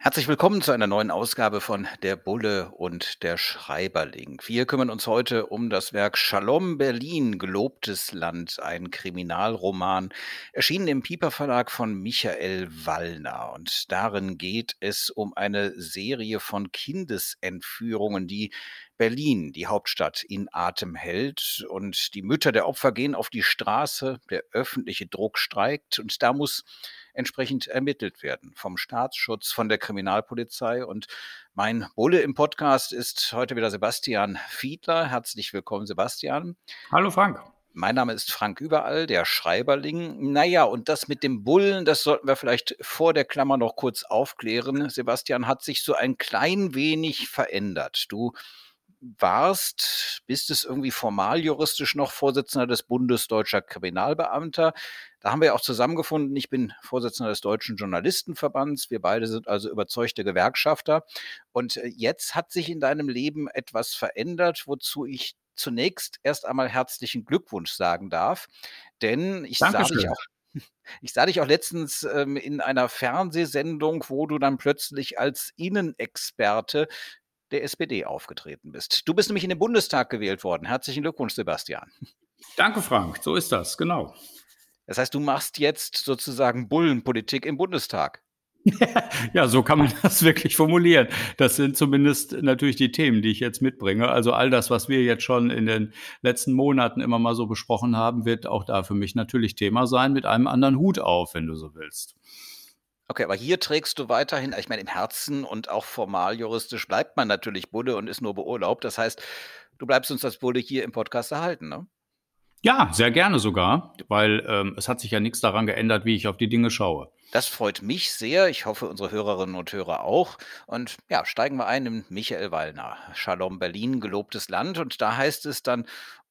Herzlich willkommen zu einer neuen Ausgabe von Der Bulle und der Schreiberling. Wir kümmern uns heute um das Werk Shalom Berlin, gelobtes Land, ein Kriminalroman, erschienen im Pieper Verlag von Michael Wallner. Und darin geht es um eine Serie von Kindesentführungen, die Berlin, die Hauptstadt, in Atem hält. Und die Mütter der Opfer gehen auf die Straße, der öffentliche Druck streikt und da muss entsprechend ermittelt werden. Vom Staatsschutz, von der Kriminalpolizei. Und mein Bulle im Podcast ist heute wieder Sebastian Fiedler. Herzlich willkommen, Sebastian. Hallo, Frank. Mein Name ist Frank Überall, der Schreiberling. Naja, und das mit dem Bullen, das sollten wir vielleicht vor der Klammer noch kurz aufklären. Sebastian hat sich so ein klein wenig verändert. Du warst, bist es irgendwie formal juristisch noch Vorsitzender des Bundes Deutscher Kriminalbeamter. Da haben wir auch zusammengefunden. Ich bin Vorsitzender des Deutschen Journalistenverbands. Wir beide sind also überzeugte Gewerkschafter. Und äh, jetzt hat sich in deinem Leben etwas verändert, wozu ich zunächst erst einmal herzlichen Glückwunsch sagen darf. Denn ich sah dich auch ich sah dich auch letztens ähm, in einer Fernsehsendung, wo du dann plötzlich als Innenexperte der SPD aufgetreten bist. Du bist nämlich in den Bundestag gewählt worden. Herzlichen Glückwunsch, Sebastian. Danke, Frank. So ist das, genau. Das heißt, du machst jetzt sozusagen Bullenpolitik im Bundestag. ja, so kann man das wirklich formulieren. Das sind zumindest natürlich die Themen, die ich jetzt mitbringe. Also all das, was wir jetzt schon in den letzten Monaten immer mal so besprochen haben, wird auch da für mich natürlich Thema sein, mit einem anderen Hut auf, wenn du so willst. Okay, aber hier trägst du weiterhin, ich meine, im Herzen und auch formal juristisch bleibt man natürlich Bulle und ist nur beurlaubt. Das heißt, du bleibst uns als Bulle hier im Podcast erhalten, ne? Ja, sehr gerne sogar, weil ähm, es hat sich ja nichts daran geändert, wie ich auf die Dinge schaue. Das freut mich sehr. Ich hoffe, unsere Hörerinnen und Hörer auch. Und ja, steigen wir ein in Michael Wallner. Shalom Berlin, gelobtes Land. Und da heißt es dann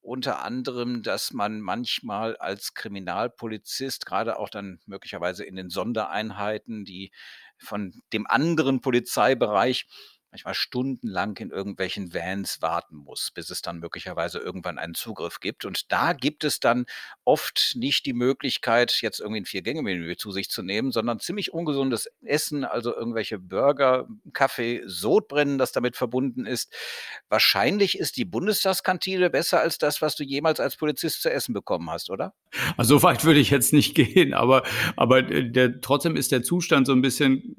unter anderem, dass man manchmal als Kriminalpolizist, gerade auch dann möglicherweise in den Sondereinheiten, die von dem anderen Polizeibereich manchmal stundenlang in irgendwelchen Vans warten muss, bis es dann möglicherweise irgendwann einen Zugriff gibt. Und da gibt es dann oft nicht die Möglichkeit, jetzt irgendwie ein Vier-Gänge-Menü zu sich zu nehmen, sondern ziemlich ungesundes Essen, also irgendwelche Burger, Kaffee, Sodbrennen, das damit verbunden ist. Wahrscheinlich ist die Bundestagskantine besser als das, was du jemals als Polizist zu essen bekommen hast, oder? Also so weit würde ich jetzt nicht gehen, aber, aber der, trotzdem ist der Zustand so ein bisschen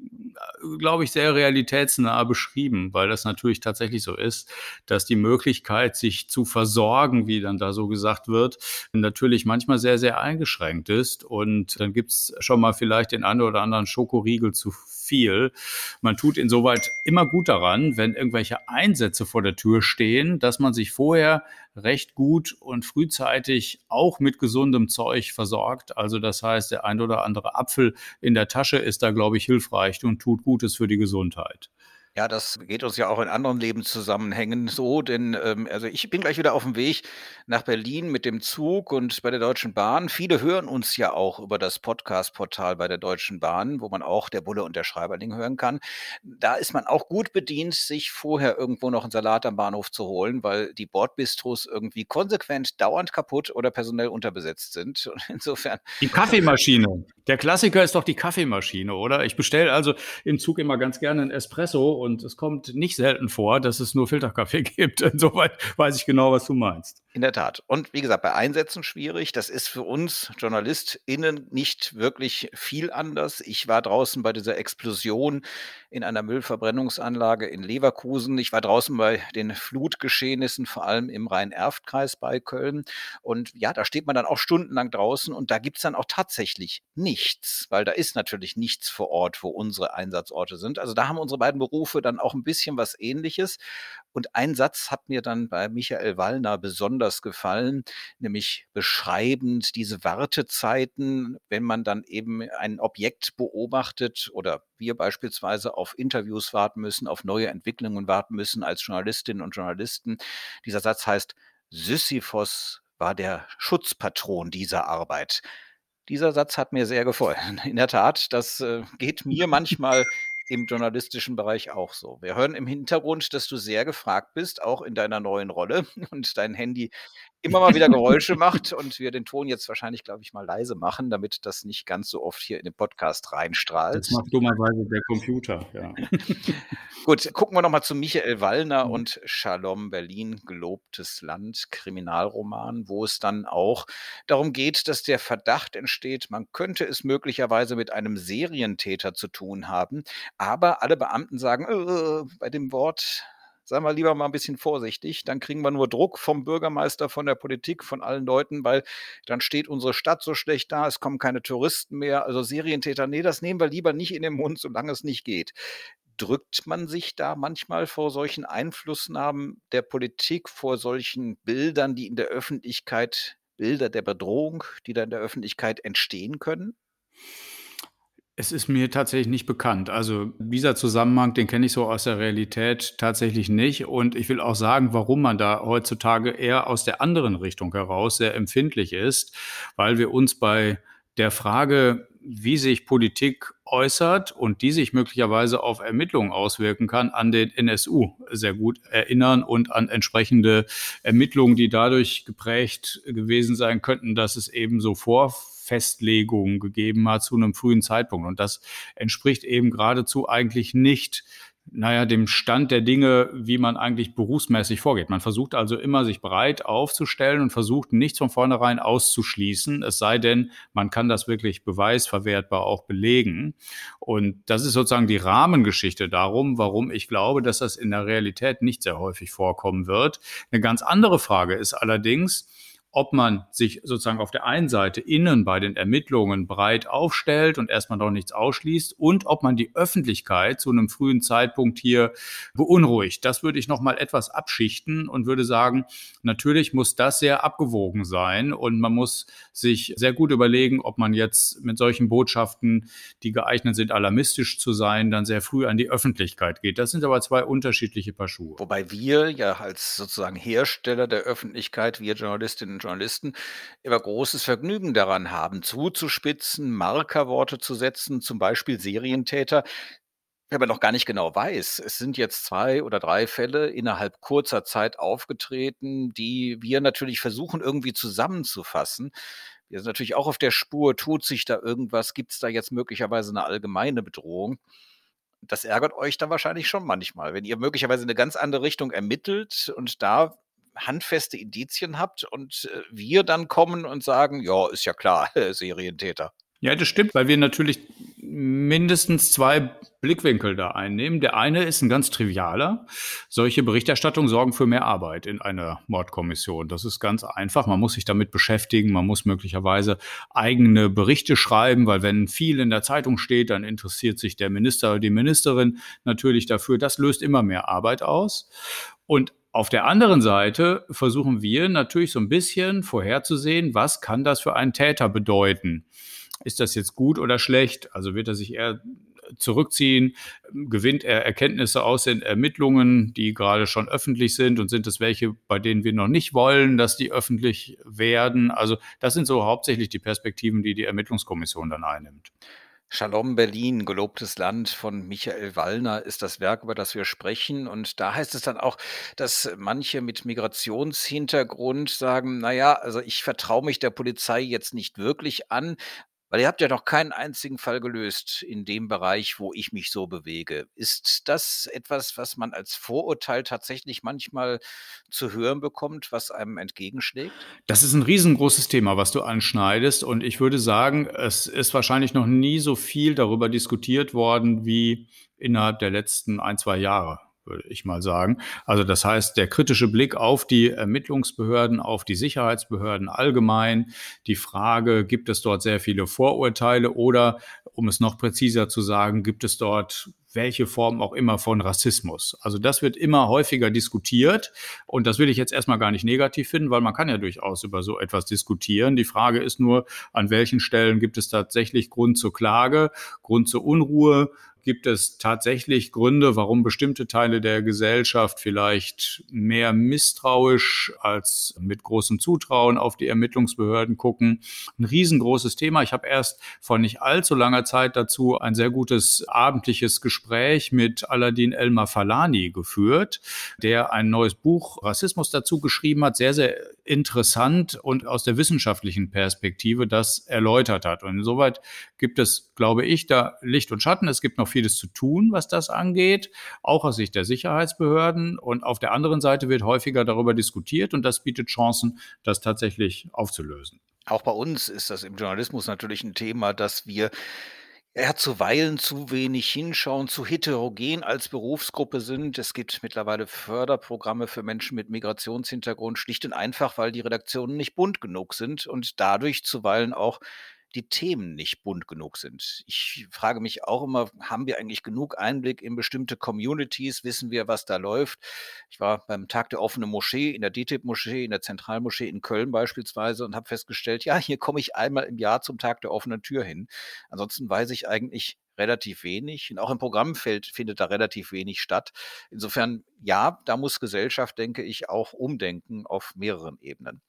glaube ich, sehr realitätsnah beschrieben, weil das natürlich tatsächlich so ist, dass die Möglichkeit, sich zu versorgen, wie dann da so gesagt wird, natürlich manchmal sehr, sehr eingeschränkt ist. Und dann gibt's schon mal vielleicht den einen oder anderen Schokoriegel zu viel. Man tut insoweit immer gut daran, wenn irgendwelche Einsätze vor der Tür stehen, dass man sich vorher recht gut und frühzeitig auch mit gesundem Zeug versorgt. Also das heißt, der ein oder andere Apfel in der Tasche ist da, glaube ich, hilfreich und tut Gutes für die Gesundheit. Ja, das geht uns ja auch in anderen Lebenszusammenhängen so, denn ähm, also ich bin gleich wieder auf dem Weg nach Berlin mit dem Zug und bei der Deutschen Bahn. Viele hören uns ja auch über das Podcast-Portal bei der Deutschen Bahn, wo man auch der Bulle und der Schreiberling hören kann. Da ist man auch gut bedient, sich vorher irgendwo noch einen Salat am Bahnhof zu holen, weil die Bordbistros irgendwie konsequent dauernd kaputt oder personell unterbesetzt sind. Und insofern. Die Kaffeemaschine. Der Klassiker ist doch die Kaffeemaschine, oder? Ich bestelle also im Zug immer ganz gerne einen Espresso es kommt nicht selten vor, dass es nur Filterkaffee gibt. Insoweit weiß ich genau, was du meinst. In der Tat. Und wie gesagt, bei Einsätzen schwierig. Das ist für uns JournalistInnen nicht wirklich viel anders. Ich war draußen bei dieser Explosion in einer Müllverbrennungsanlage in Leverkusen. Ich war draußen bei den Flutgeschehnissen, vor allem im Rhein-Erft-Kreis bei Köln. Und ja, da steht man dann auch stundenlang draußen und da gibt es dann auch tatsächlich nichts, weil da ist natürlich nichts vor Ort, wo unsere Einsatzorte sind. Also da haben unsere beiden Berufe dann auch ein bisschen was ähnliches. Und ein Satz hat mir dann bei Michael Wallner besonders gefallen, nämlich beschreibend diese Wartezeiten, wenn man dann eben ein Objekt beobachtet oder wir beispielsweise auf Interviews warten müssen, auf neue Entwicklungen warten müssen als Journalistinnen und Journalisten. Dieser Satz heißt, Sisyphos war der Schutzpatron dieser Arbeit. Dieser Satz hat mir sehr gefallen. In der Tat, das äh, geht mir manchmal im journalistischen Bereich auch so. Wir hören im Hintergrund, dass du sehr gefragt bist, auch in deiner neuen Rolle und dein Handy immer mal wieder Geräusche macht und wir den Ton jetzt wahrscheinlich, glaube ich, mal leise machen, damit das nicht ganz so oft hier in den Podcast reinstrahlt. Das macht dummerweise der Computer, ja. Gut, gucken wir nochmal zu Michael Wallner mhm. und Shalom Berlin, gelobtes Land, Kriminalroman, wo es dann auch darum geht, dass der Verdacht entsteht, man könnte es möglicherweise mit einem Serientäter zu tun haben, aber alle Beamten sagen, äh, bei dem Wort seien wir lieber mal ein bisschen vorsichtig. Dann kriegen wir nur Druck vom Bürgermeister, von der Politik, von allen Leuten, weil dann steht unsere Stadt so schlecht da, es kommen keine Touristen mehr. Also Serientäter, nee, das nehmen wir lieber nicht in den Mund, solange es nicht geht. Drückt man sich da manchmal vor solchen Einflussnahmen der Politik, vor solchen Bildern, die in der Öffentlichkeit, Bilder der Bedrohung, die da in der Öffentlichkeit entstehen können? Es ist mir tatsächlich nicht bekannt. Also dieser Zusammenhang, den kenne ich so aus der Realität tatsächlich nicht. Und ich will auch sagen, warum man da heutzutage eher aus der anderen Richtung heraus sehr empfindlich ist, weil wir uns bei der Frage, wie sich Politik äußert und die sich möglicherweise auf Ermittlungen auswirken kann, an den NSU sehr gut erinnern und an entsprechende Ermittlungen, die dadurch geprägt gewesen sein könnten, dass es eben so vor Festlegungen gegeben hat zu einem frühen Zeitpunkt. Und das entspricht eben geradezu eigentlich nicht naja, dem Stand der Dinge, wie man eigentlich berufsmäßig vorgeht. Man versucht also immer, sich breit aufzustellen und versucht nichts von vornherein auszuschließen, es sei denn, man kann das wirklich beweisverwertbar auch belegen. Und das ist sozusagen die Rahmengeschichte darum, warum ich glaube, dass das in der Realität nicht sehr häufig vorkommen wird. Eine ganz andere Frage ist allerdings, ob man sich sozusagen auf der einen Seite innen bei den Ermittlungen breit aufstellt und erstmal noch nichts ausschließt und ob man die Öffentlichkeit zu einem frühen Zeitpunkt hier beunruhigt. Das würde ich noch mal etwas abschichten und würde sagen, natürlich muss das sehr abgewogen sein und man muss sich sehr gut überlegen, ob man jetzt mit solchen Botschaften, die geeignet sind, alarmistisch zu sein, dann sehr früh an die Öffentlichkeit geht. Das sind aber zwei unterschiedliche Paar Schuhe. Wobei wir ja als sozusagen Hersteller der Öffentlichkeit, wir Journalistinnen Journalisten immer großes Vergnügen daran haben, zuzuspitzen, Markerworte zu setzen, zum Beispiel Serientäter, wenn man noch gar nicht genau weiß, es sind jetzt zwei oder drei Fälle innerhalb kurzer Zeit aufgetreten, die wir natürlich versuchen irgendwie zusammenzufassen. Wir sind natürlich auch auf der Spur, tut sich da irgendwas, gibt es da jetzt möglicherweise eine allgemeine Bedrohung? Das ärgert euch dann wahrscheinlich schon manchmal, wenn ihr möglicherweise in eine ganz andere Richtung ermittelt und da handfeste Indizien habt und äh, wir dann kommen und sagen, ja, ist ja klar, Serientäter. Ja, das stimmt, weil wir natürlich mindestens zwei Blickwinkel da einnehmen. Der eine ist ein ganz trivialer. Solche Berichterstattungen sorgen für mehr Arbeit in einer Mordkommission. Das ist ganz einfach. Man muss sich damit beschäftigen. Man muss möglicherweise eigene Berichte schreiben, weil wenn viel in der Zeitung steht, dann interessiert sich der Minister oder die Ministerin natürlich dafür. Das löst immer mehr Arbeit aus. Und auf der anderen Seite versuchen wir natürlich so ein bisschen vorherzusehen, was kann das für einen Täter bedeuten? Ist das jetzt gut oder schlecht? Also wird er sich eher zurückziehen? Gewinnt er Erkenntnisse aus den Ermittlungen, die gerade schon öffentlich sind? Und sind es welche, bei denen wir noch nicht wollen, dass die öffentlich werden? Also das sind so hauptsächlich die Perspektiven, die die Ermittlungskommission dann einnimmt. Shalom Berlin, gelobtes Land von Michael Wallner ist das Werk, über das wir sprechen. Und da heißt es dann auch, dass manche mit Migrationshintergrund sagen, naja, also ich vertraue mich der Polizei jetzt nicht wirklich an, weil ihr habt ja noch keinen einzigen Fall gelöst in dem Bereich, wo ich mich so bewege. Ist das etwas, was man als Vorurteil tatsächlich manchmal zu hören bekommt, was einem entgegenschlägt? Das ist ein riesengroßes Thema, was du anschneidest. Und ich würde sagen, es ist wahrscheinlich noch nie so viel darüber diskutiert worden wie innerhalb der letzten ein, zwei Jahre würde ich mal sagen. Also das heißt, der kritische Blick auf die Ermittlungsbehörden, auf die Sicherheitsbehörden allgemein, die Frage, gibt es dort sehr viele Vorurteile oder, um es noch präziser zu sagen, gibt es dort welche Form auch immer von Rassismus. Also das wird immer häufiger diskutiert und das will ich jetzt erstmal gar nicht negativ finden, weil man kann ja durchaus über so etwas diskutieren. Die Frage ist nur, an welchen Stellen gibt es tatsächlich Grund zur Klage, Grund zur Unruhe, gibt es tatsächlich Gründe, warum bestimmte Teile der Gesellschaft vielleicht mehr misstrauisch als mit großem Zutrauen auf die Ermittlungsbehörden gucken. Ein riesengroßes Thema. Ich habe erst vor nicht allzu langer Zeit dazu ein sehr gutes abendliches Gespräch mit Aladin Elmar Falani geführt, der ein neues Buch Rassismus dazu geschrieben hat. Sehr, sehr interessant und aus der wissenschaftlichen Perspektive das erläutert hat. Und insoweit gibt es, glaube ich, da Licht und Schatten. Es gibt noch vieles zu tun, was das angeht, auch aus Sicht der Sicherheitsbehörden. Und auf der anderen Seite wird häufiger darüber diskutiert und das bietet Chancen, das tatsächlich aufzulösen. Auch bei uns ist das im Journalismus natürlich ein Thema, dass wir ja, zuweilen zu wenig hinschauen, zu heterogen als Berufsgruppe sind. Es gibt mittlerweile Förderprogramme für Menschen mit Migrationshintergrund, schlicht und einfach, weil die Redaktionen nicht bunt genug sind und dadurch zuweilen auch die Themen nicht bunt genug sind. Ich frage mich auch immer, haben wir eigentlich genug Einblick in bestimmte Communities? Wissen wir, was da läuft? Ich war beim Tag der offenen Moschee in der DTIP-Moschee, in der Zentralmoschee in Köln beispielsweise und habe festgestellt, ja, hier komme ich einmal im Jahr zum Tag der offenen Tür hin. Ansonsten weiß ich eigentlich relativ wenig. Und auch im Programmfeld findet da relativ wenig statt. Insofern, ja, da muss Gesellschaft, denke ich, auch umdenken auf mehreren Ebenen.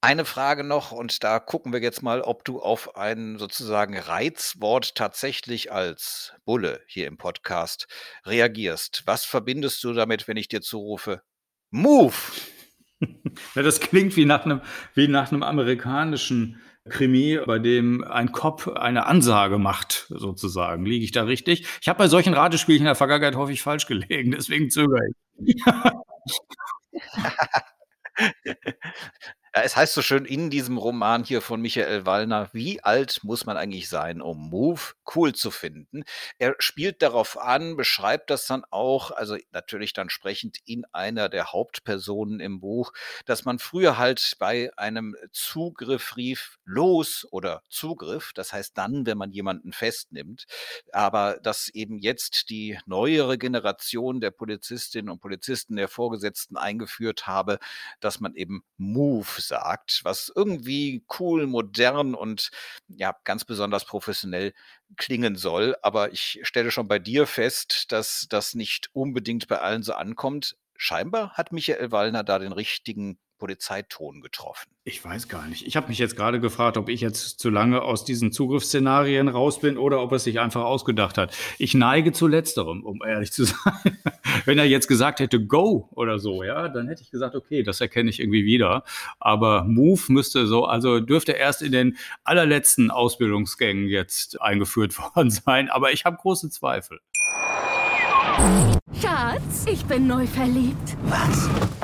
Eine Frage noch und da gucken wir jetzt mal, ob du auf ein sozusagen Reizwort tatsächlich als Bulle hier im Podcast reagierst. Was verbindest du damit, wenn ich dir zurufe? Move! Ja, das klingt wie nach einem, wie nach einem amerikanischen Krimi, bei dem ein Cop eine Ansage macht, sozusagen. Liege ich da richtig? Ich habe bei solchen Ratespielchen in der Vergangenheit häufig falsch gelegen, deswegen zögere ich. Ja, es heißt so schön in diesem Roman hier von Michael Wallner, wie alt muss man eigentlich sein, um Move cool zu finden? Er spielt darauf an, beschreibt das dann auch, also natürlich dann sprechend in einer der Hauptpersonen im Buch, dass man früher halt bei einem Zugriff rief, los oder Zugriff, das heißt dann, wenn man jemanden festnimmt, aber dass eben jetzt die neuere Generation der Polizistinnen und Polizisten der Vorgesetzten eingeführt habe, dass man eben Move sagt, was irgendwie cool, modern und ja, ganz besonders professionell klingen soll. Aber ich stelle schon bei dir fest, dass das nicht unbedingt bei allen so ankommt. Scheinbar hat Michael Wallner da den richtigen Polizeiton getroffen. Ich weiß gar nicht. Ich habe mich jetzt gerade gefragt, ob ich jetzt zu lange aus diesen Zugriffsszenarien raus bin oder ob er sich einfach ausgedacht hat. Ich neige zu letzterem, um ehrlich zu sein. Wenn er jetzt gesagt hätte Go oder so, ja, dann hätte ich gesagt, okay, das erkenne ich irgendwie wieder. Aber Move müsste so, also dürfte erst in den allerletzten Ausbildungsgängen jetzt eingeführt worden sein. Aber ich habe große Zweifel. Schatz, ich bin neu verliebt. Was?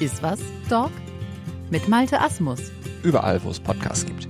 Ist was, Dog? Mit Malte Asmus. Überall, wo es Podcasts gibt.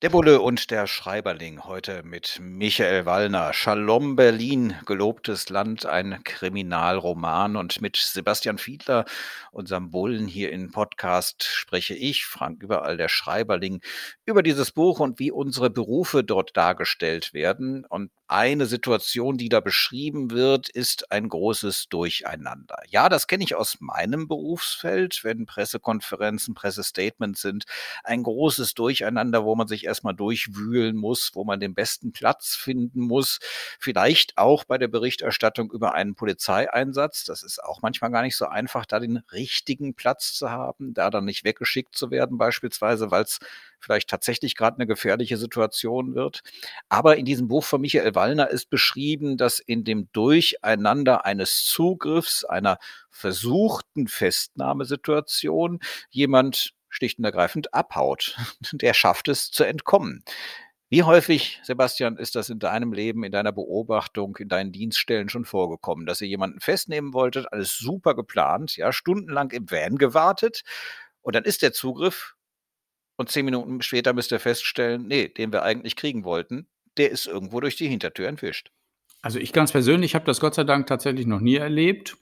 Der Bulle und der Schreiberling heute mit Michael Wallner. Shalom Berlin, gelobtes Land, ein Kriminalroman. Und mit Sebastian Fiedler, unserem Bullen hier im Podcast, spreche ich, Frank Überall, der Schreiberling, über dieses Buch und wie unsere Berufe dort dargestellt werden. Und eine Situation, die da beschrieben wird, ist ein großes Durcheinander. Ja, das kenne ich aus meinem Berufsfeld, wenn Pressekonferenzen, Pressestatements sind. Ein großes Durcheinander, wo man sich erstmal durchwühlen muss, wo man den besten Platz finden muss. Vielleicht auch bei der Berichterstattung über einen Polizeieinsatz. Das ist auch manchmal gar nicht so einfach, da den richtigen Platz zu haben, da dann nicht weggeschickt zu werden, beispielsweise, weil es vielleicht tatsächlich gerade eine gefährliche Situation wird. Aber in diesem Buch von Michael Wallner ist beschrieben, dass in dem Durcheinander eines Zugriffs, einer versuchten Festnahmesituation jemand schlicht und ergreifend abhaut. Der schafft es zu entkommen. Wie häufig, Sebastian, ist das in deinem Leben, in deiner Beobachtung, in deinen Dienststellen schon vorgekommen, dass ihr jemanden festnehmen wolltet, alles super geplant, ja, stundenlang im Van gewartet und dann ist der Zugriff Und zehn Minuten später müsst ihr feststellen, nee, den wir eigentlich kriegen wollten, der ist irgendwo durch die Hintertür entwischt. Also ich ganz persönlich habe das Gott sei Dank tatsächlich noch nie erlebt.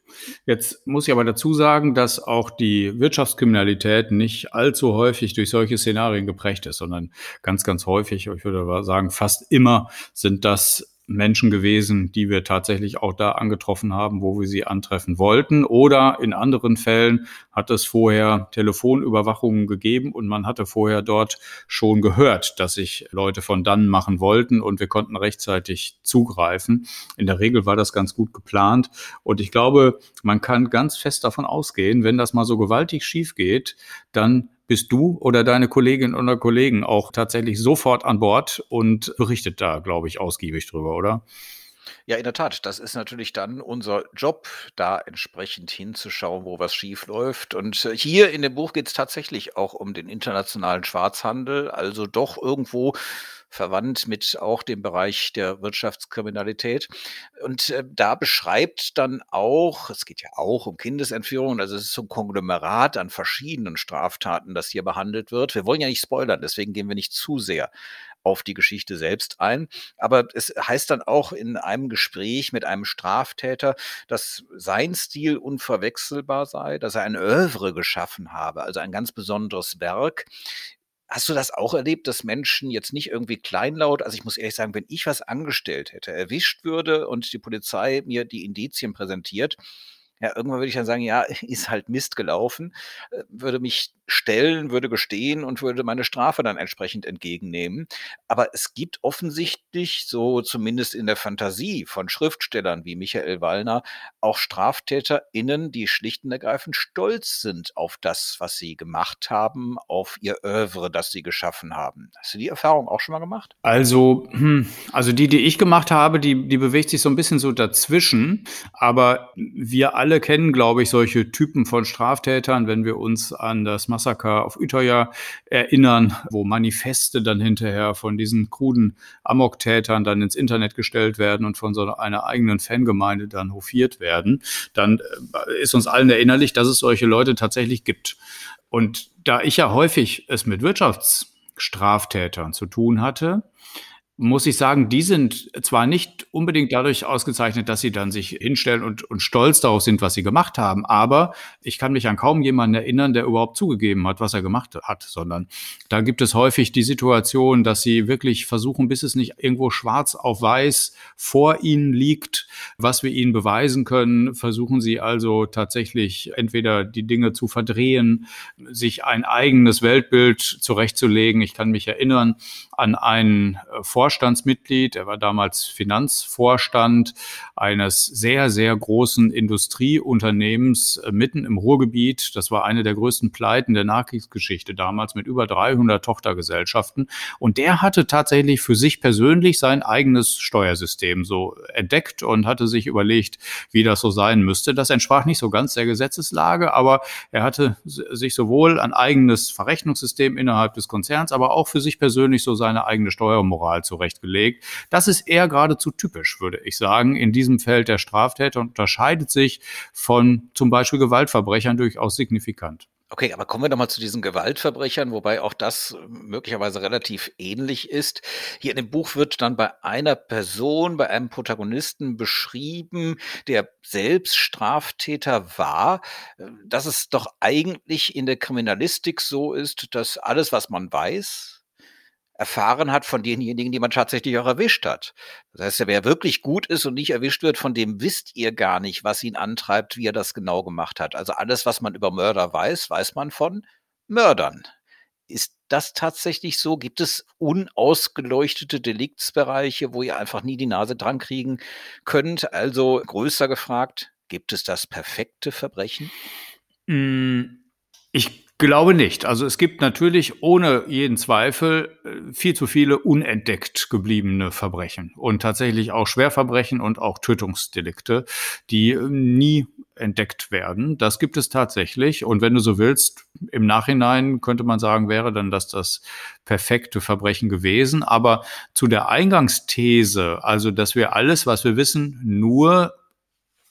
Jetzt muss ich aber dazu sagen, dass auch die Wirtschaftskriminalität nicht allzu häufig durch solche Szenarien geprägt ist, sondern ganz, ganz häufig, ich würde sagen fast immer, sind das Menschen gewesen, die wir tatsächlich auch da angetroffen haben, wo wir sie antreffen wollten. Oder in anderen Fällen hat es vorher Telefonüberwachungen gegeben und man hatte vorher dort schon gehört, dass sich Leute von dann machen wollten und wir konnten rechtzeitig zugreifen. In der Regel war das ganz gut geplant und ich glaube, man kann ganz fest davon ausgehen, wenn das mal so gewaltig schief geht, dann bist du oder deine Kolleginnen oder Kollegen auch tatsächlich sofort an Bord und berichtet da, glaube ich, ausgiebig drüber, oder? Ja, in der Tat. Das ist natürlich dann unser Job, da entsprechend hinzuschauen, wo was schief läuft. Und äh, hier in dem Buch geht es tatsächlich auch um den internationalen Schwarzhandel, also doch irgendwo verwandt mit auch dem Bereich der Wirtschaftskriminalität. Und äh, da beschreibt dann auch, es geht ja auch um Kindesentführung, also es ist so ein Konglomerat an verschiedenen Straftaten, das hier behandelt wird. Wir wollen ja nicht spoilern, deswegen gehen wir nicht zu sehr auf die Geschichte selbst ein. Aber es heißt dann auch in einem Gespräch mit einem Straftäter, dass sein Stil unverwechselbar sei, dass er ein Övre geschaffen habe, also ein ganz besonderes Werk, Hast du das auch erlebt, dass Menschen jetzt nicht irgendwie kleinlaut, also ich muss ehrlich sagen, wenn ich was angestellt hätte, erwischt würde und die Polizei mir die Indizien präsentiert, ja, irgendwann würde ich dann sagen, ja, ist halt Mist gelaufen, äh, würde mich stellen, würde gestehen und würde meine Strafe dann entsprechend entgegennehmen. Aber es gibt offensichtlich, so zumindest in der Fantasie von Schriftstellern wie Michael Wallner, auch StraftäterInnen, die schlicht und ergreifend stolz sind auf das, was sie gemacht haben, auf ihr Övre, das sie geschaffen haben. Hast du die Erfahrung auch schon mal gemacht? Also, hm, also die, die ich gemacht habe, die, die bewegt sich so ein bisschen so dazwischen. Aber wir alle kennen, glaube ich, solche Typen von Straftätern, wenn wir uns an das Massaker auf Utøya erinnern, wo Manifeste dann hinterher von diesen kruden Amoktätern dann ins Internet gestellt werden und von so einer eigenen Fangemeinde dann hofiert werden, dann äh, ist uns allen erinnerlich, dass es solche Leute tatsächlich gibt. Und da ich ja häufig es mit Wirtschaftsstraftätern zu tun hatte, muss ich sagen, die sind zwar nicht unbedingt dadurch ausgezeichnet, dass sie dann sich hinstellen und, und stolz darauf sind, was sie gemacht haben, aber ich kann mich an kaum jemanden erinnern, der überhaupt zugegeben hat, was er gemacht hat, sondern da gibt es häufig die Situation, dass sie wirklich versuchen, bis es nicht irgendwo schwarz auf weiß vor ihnen liegt, was wir ihnen beweisen können, versuchen sie also tatsächlich entweder die Dinge zu verdrehen, sich ein eigenes Weltbild zurechtzulegen. Ich kann mich erinnern an einen Vorschlag, Vorstandsmitglied. Er war damals Finanzvorstand eines sehr, sehr großen Industrieunternehmens äh, mitten im Ruhrgebiet. Das war eine der größten Pleiten der Nachkriegsgeschichte damals mit über 300 Tochtergesellschaften. Und der hatte tatsächlich für sich persönlich sein eigenes Steuersystem so entdeckt und hatte sich überlegt, wie das so sein müsste. Das entsprach nicht so ganz der Gesetzeslage, aber er hatte sich sowohl ein eigenes Verrechnungssystem innerhalb des Konzerns, aber auch für sich persönlich so seine eigene Steuermoral zu zurechtgelegt. Das ist eher geradezu typisch, würde ich sagen, in diesem Feld der Straftäter unterscheidet sich von zum Beispiel Gewaltverbrechern durchaus signifikant. Okay, aber kommen wir nochmal zu diesen Gewaltverbrechern, wobei auch das möglicherweise relativ ähnlich ist. Hier in dem Buch wird dann bei einer Person, bei einem Protagonisten beschrieben, der selbst Straftäter war, dass es doch eigentlich in der Kriminalistik so ist, dass alles, was man weiß, erfahren hat von denjenigen, die man tatsächlich auch erwischt hat. Das heißt, wer wirklich gut ist und nicht erwischt wird, von dem wisst ihr gar nicht, was ihn antreibt, wie er das genau gemacht hat. Also alles, was man über Mörder weiß, weiß man von Mördern. Ist das tatsächlich so? Gibt es unausgeleuchtete Deliktsbereiche, wo ihr einfach nie die Nase dran kriegen könnt? Also größer gefragt, gibt es das perfekte Verbrechen? Hm, ich Glaube nicht. Also es gibt natürlich ohne jeden Zweifel äh, viel zu viele unentdeckt gebliebene Verbrechen und tatsächlich auch Schwerverbrechen und auch Tötungsdelikte, die äh, nie entdeckt werden. Das gibt es tatsächlich. Und wenn du so willst, im Nachhinein könnte man sagen, wäre dann das das perfekte Verbrechen gewesen. Aber zu der Eingangsthese, also dass wir alles, was wir wissen, nur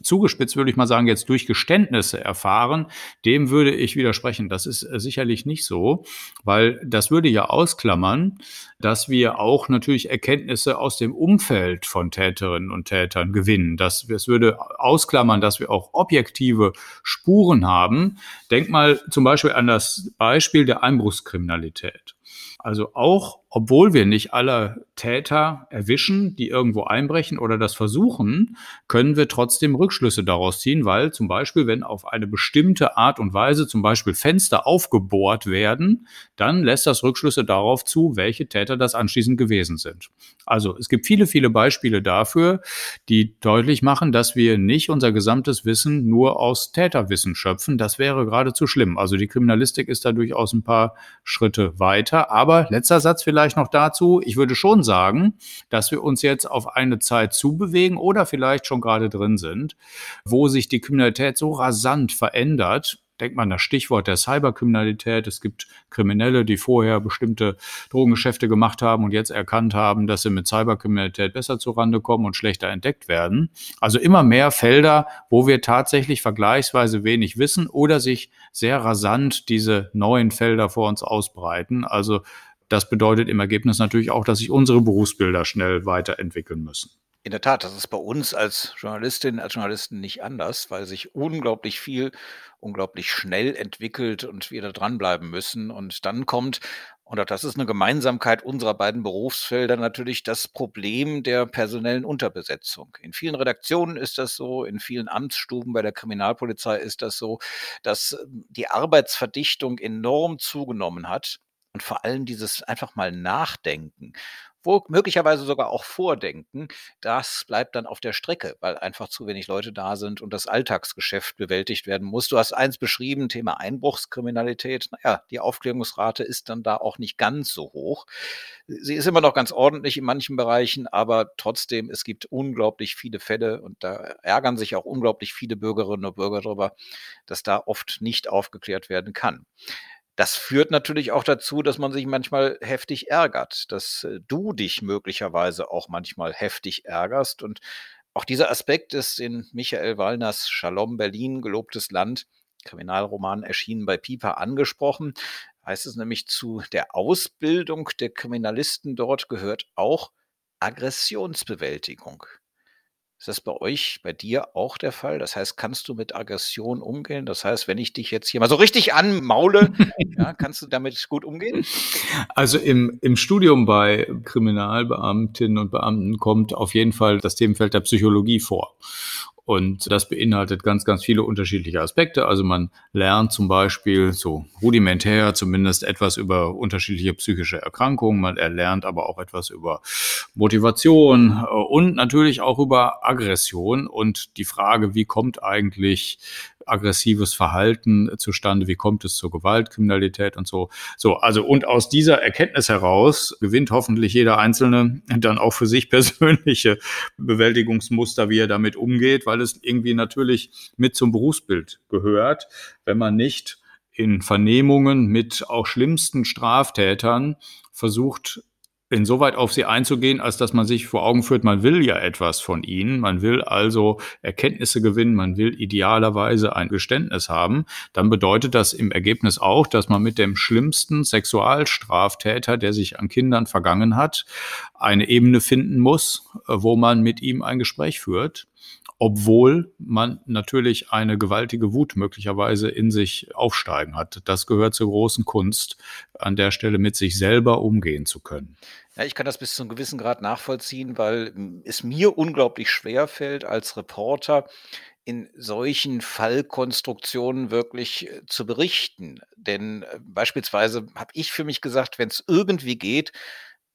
zugespitzt würde ich mal sagen, jetzt durch Geständnisse erfahren, dem würde ich widersprechen. Das ist äh, sicherlich nicht so, weil das würde ja ausklammern, dass wir auch natürlich Erkenntnisse aus dem Umfeld von Täterinnen und Tätern gewinnen. Das, das würde ausklammern, dass wir auch objektive Spuren haben. Denk mal zum Beispiel an das Beispiel der Einbruchskriminalität. Also auch obwohl wir nicht alle Täter erwischen, die irgendwo einbrechen oder das versuchen, können wir trotzdem Rückschlüsse daraus ziehen, weil zum Beispiel, wenn auf eine bestimmte Art und Weise zum Beispiel Fenster aufgebohrt werden, dann lässt das Rückschlüsse darauf zu, welche Täter das anschließend gewesen sind. Also es gibt viele, viele Beispiele dafür, die deutlich machen, dass wir nicht unser gesamtes Wissen nur aus Täterwissen schöpfen. Das wäre geradezu schlimm. Also die Kriminalistik ist da durchaus ein paar Schritte weiter. Aber letzter Satz vielleicht vielleicht noch dazu. Ich würde schon sagen, dass wir uns jetzt auf eine Zeit zubewegen oder vielleicht schon gerade drin sind, wo sich die Kriminalität so rasant verändert, denkt man das Stichwort der Cyberkriminalität. Es gibt Kriminelle, die vorher bestimmte Drogengeschäfte gemacht haben und jetzt erkannt haben, dass sie mit Cyberkriminalität besser zurande kommen und schlechter entdeckt werden. Also immer mehr Felder, wo wir tatsächlich vergleichsweise wenig wissen oder sich sehr rasant diese neuen Felder vor uns ausbreiten. Also das bedeutet im Ergebnis natürlich auch, dass sich unsere Berufsbilder schnell weiterentwickeln müssen. In der Tat, das ist bei uns als Journalistin, als Journalisten nicht anders, weil sich unglaublich viel, unglaublich schnell entwickelt und wir da dranbleiben müssen. Und dann kommt, und auch das ist eine Gemeinsamkeit unserer beiden Berufsfelder, natürlich das Problem der personellen Unterbesetzung. In vielen Redaktionen ist das so, in vielen Amtsstuben bei der Kriminalpolizei ist das so, dass die Arbeitsverdichtung enorm zugenommen hat und vor allem dieses einfach mal Nachdenken, wo möglicherweise sogar auch Vordenken, das bleibt dann auf der Strecke, weil einfach zu wenig Leute da sind und das Alltagsgeschäft bewältigt werden muss. Du hast eins beschrieben, Thema Einbruchskriminalität. Naja, die Aufklärungsrate ist dann da auch nicht ganz so hoch. Sie ist immer noch ganz ordentlich in manchen Bereichen, aber trotzdem, es gibt unglaublich viele Fälle und da ärgern sich auch unglaublich viele Bürgerinnen und Bürger darüber, dass da oft nicht aufgeklärt werden kann. Das führt natürlich auch dazu, dass man sich manchmal heftig ärgert, dass äh, du dich möglicherweise auch manchmal heftig ärgerst. Und auch dieser Aspekt ist in Michael Wallners Shalom Berlin, gelobtes Land, Kriminalroman erschienen bei Piper angesprochen. Heißt es nämlich zu der Ausbildung der Kriminalisten dort gehört auch Aggressionsbewältigung. Ist das bei euch, bei dir auch der Fall? Das heißt, kannst du mit Aggression umgehen? Das heißt, wenn ich dich jetzt hier mal so richtig anmaule, ja, kannst du damit gut umgehen? Also im, im Studium bei Kriminalbeamtinnen und Beamten kommt auf jeden Fall das Themenfeld der Psychologie vor. Und das beinhaltet ganz, ganz viele unterschiedliche Aspekte. Also man lernt zum Beispiel so rudimentär zumindest etwas über unterschiedliche psychische Erkrankungen. Man erlernt aber auch etwas über Motivation äh, und natürlich auch über Aggression und die Frage, wie kommt eigentlich aggressives Verhalten zustande, wie kommt es zur Gewaltkriminalität und so. So, also und aus dieser Erkenntnis heraus gewinnt hoffentlich jeder Einzelne dann auch für sich persönliche Bewältigungsmuster, wie er damit umgeht, weil es irgendwie natürlich mit zum Berufsbild gehört, wenn man nicht in Vernehmungen mit auch schlimmsten Straftätern versucht, insoweit auf sie einzugehen, als dass man sich vor Augen führt, man will ja etwas von ihnen, man will also Erkenntnisse gewinnen, man will idealerweise ein Geständnis haben, dann bedeutet das im Ergebnis auch, dass man mit dem schlimmsten Sexualstraftäter, der sich an Kindern vergangen hat, eine Ebene finden muss, wo man mit ihm ein Gespräch führt obwohl man natürlich eine gewaltige Wut möglicherweise in sich aufsteigen hat. Das gehört zur großen Kunst, an der Stelle mit sich selber umgehen zu können. Ja, ich kann das bis zu einem gewissen Grad nachvollziehen, weil es mir unglaublich schwer fällt, als Reporter in solchen Fallkonstruktionen wirklich äh, zu berichten. Denn äh, beispielsweise habe ich für mich gesagt, wenn es irgendwie geht,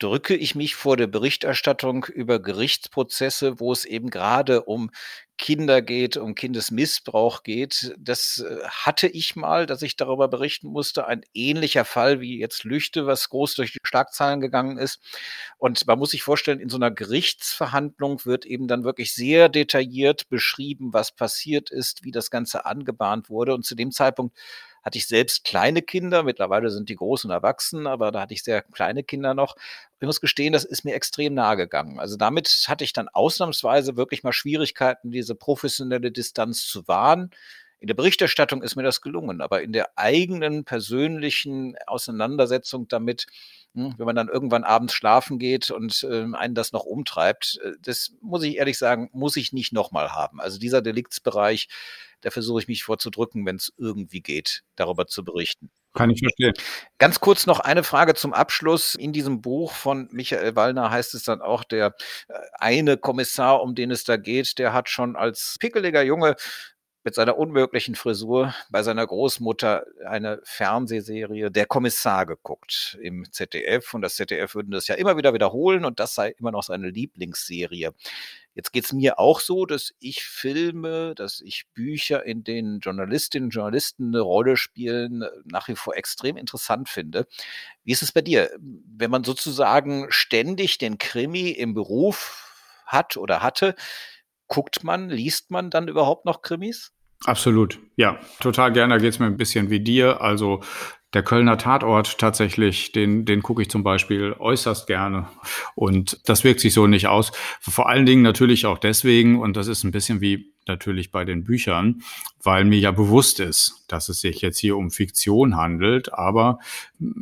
drücke ich mich vor der Berichterstattung über Gerichtsprozesse, wo es eben gerade um Kinder geht, um Kindesmissbrauch geht. Das äh, hatte ich mal, dass ich darüber berichten musste. Ein ähnlicher Fall wie jetzt Lüchte, was groß durch die Schlagzeilen gegangen ist. Und man muss sich vorstellen, in so einer Gerichtsverhandlung wird eben dann wirklich sehr detailliert beschrieben, was passiert ist, wie das Ganze angebahnt wurde. Und zu dem Zeitpunkt hatte ich selbst kleine Kinder. Mittlerweile sind die groß und erwachsen, aber da hatte ich sehr kleine Kinder noch. ich muss gestehen, das ist mir extrem nahe gegangen. Also damit hatte ich dann ausnahmsweise wirklich mal Schwierigkeiten, diese professionelle Distanz zu wahren. In der Berichterstattung ist mir das gelungen, aber in der eigenen persönlichen Auseinandersetzung damit, hm, wenn man dann irgendwann abends schlafen geht und äh, einen das noch umtreibt, äh, das muss ich ehrlich sagen, muss ich nicht nochmal haben. Also dieser Deliktsbereich, da versuche ich mich vorzudrücken, wenn es irgendwie geht, darüber zu berichten. Kann ich verstehen. Ganz kurz noch eine Frage zum Abschluss. In diesem Buch von Michael Wallner heißt es dann auch, der äh, eine Kommissar, um den es da geht, der hat schon als pickeliger Junge mit seiner unmöglichen Frisur bei seiner Großmutter eine Fernsehserie Der Kommissar geguckt im ZDF. Und das ZDF würden das ja immer wieder wiederholen und das sei immer noch seine Lieblingsserie. Jetzt geht es mir auch so, dass ich Filme, dass ich Bücher, in denen Journalistinnen und Journalisten eine Rolle spielen, nach wie vor extrem interessant finde. Wie ist es bei dir? Wenn man sozusagen ständig den Krimi im Beruf hat oder hatte, guckt man, liest man dann überhaupt noch Krimis? Absolut, ja, total gerne. Da geht es mir ein bisschen wie dir. Also der Kölner Tatort tatsächlich, den, den gucke ich zum Beispiel äußerst gerne. Und das wirkt sich so nicht aus. Vor allen Dingen natürlich auch deswegen, und das ist ein bisschen wie natürlich bei den Büchern, weil mir ja bewusst ist, dass es sich jetzt hier um Fiktion handelt. Aber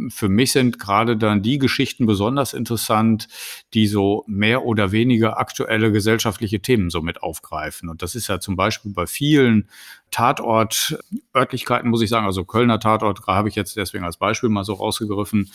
für mich sind gerade dann die Geschichten besonders interessant, die so mehr oder weniger aktuelle gesellschaftliche Themen so mit aufgreifen. Und das ist ja zum Beispiel bei vielen Tatort-Örtlichkeiten, muss ich sagen, also Kölner Tatort habe ich jetzt deswegen als Beispiel mal so rausgegriffen,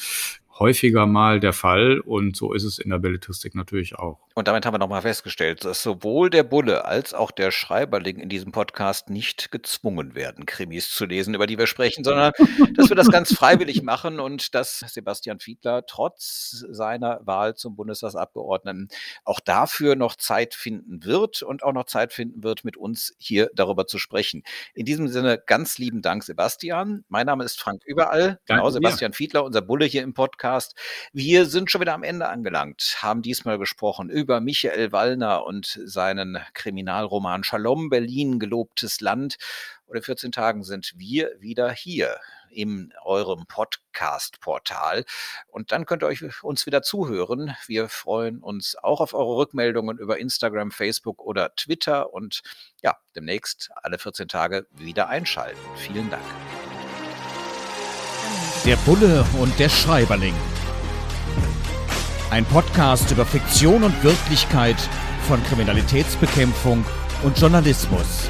häufiger mal der Fall und so ist es in der Belletristik natürlich auch. Und damit haben wir nochmal festgestellt, dass sowohl der Bulle als auch der Schreiberling in diesem Podcast nicht gezwungen werden, Krimis zu lesen, über die wir sprechen, sondern dass wir das ganz freiwillig machen und dass Sebastian Fiedler trotz seiner Wahl zum Bundestagsabgeordneten auch dafür noch Zeit finden wird und auch noch Zeit finden wird, mit uns hier darüber zu sprechen. In diesem Sinne ganz lieben Dank, Sebastian. Mein Name ist Frank Überall, genau Sebastian Fiedler, unser Bulle hier im Podcast. Wir sind schon wieder am Ende angelangt, haben diesmal gesprochen über über Michael Wallner und seinen Kriminalroman Shalom Berlin, gelobtes Land. Und in 14 Tagen sind wir wieder hier in eurem Podcast-Portal. Und dann könnt ihr euch uns wieder zuhören. Wir freuen uns auch auf eure Rückmeldungen über Instagram, Facebook oder Twitter und ja, demnächst alle 14 Tage wieder einschalten. Vielen Dank. Der Bulle und der Schreiberling. Ein Podcast über Fiktion und Wirklichkeit von Kriminalitätsbekämpfung und Journalismus.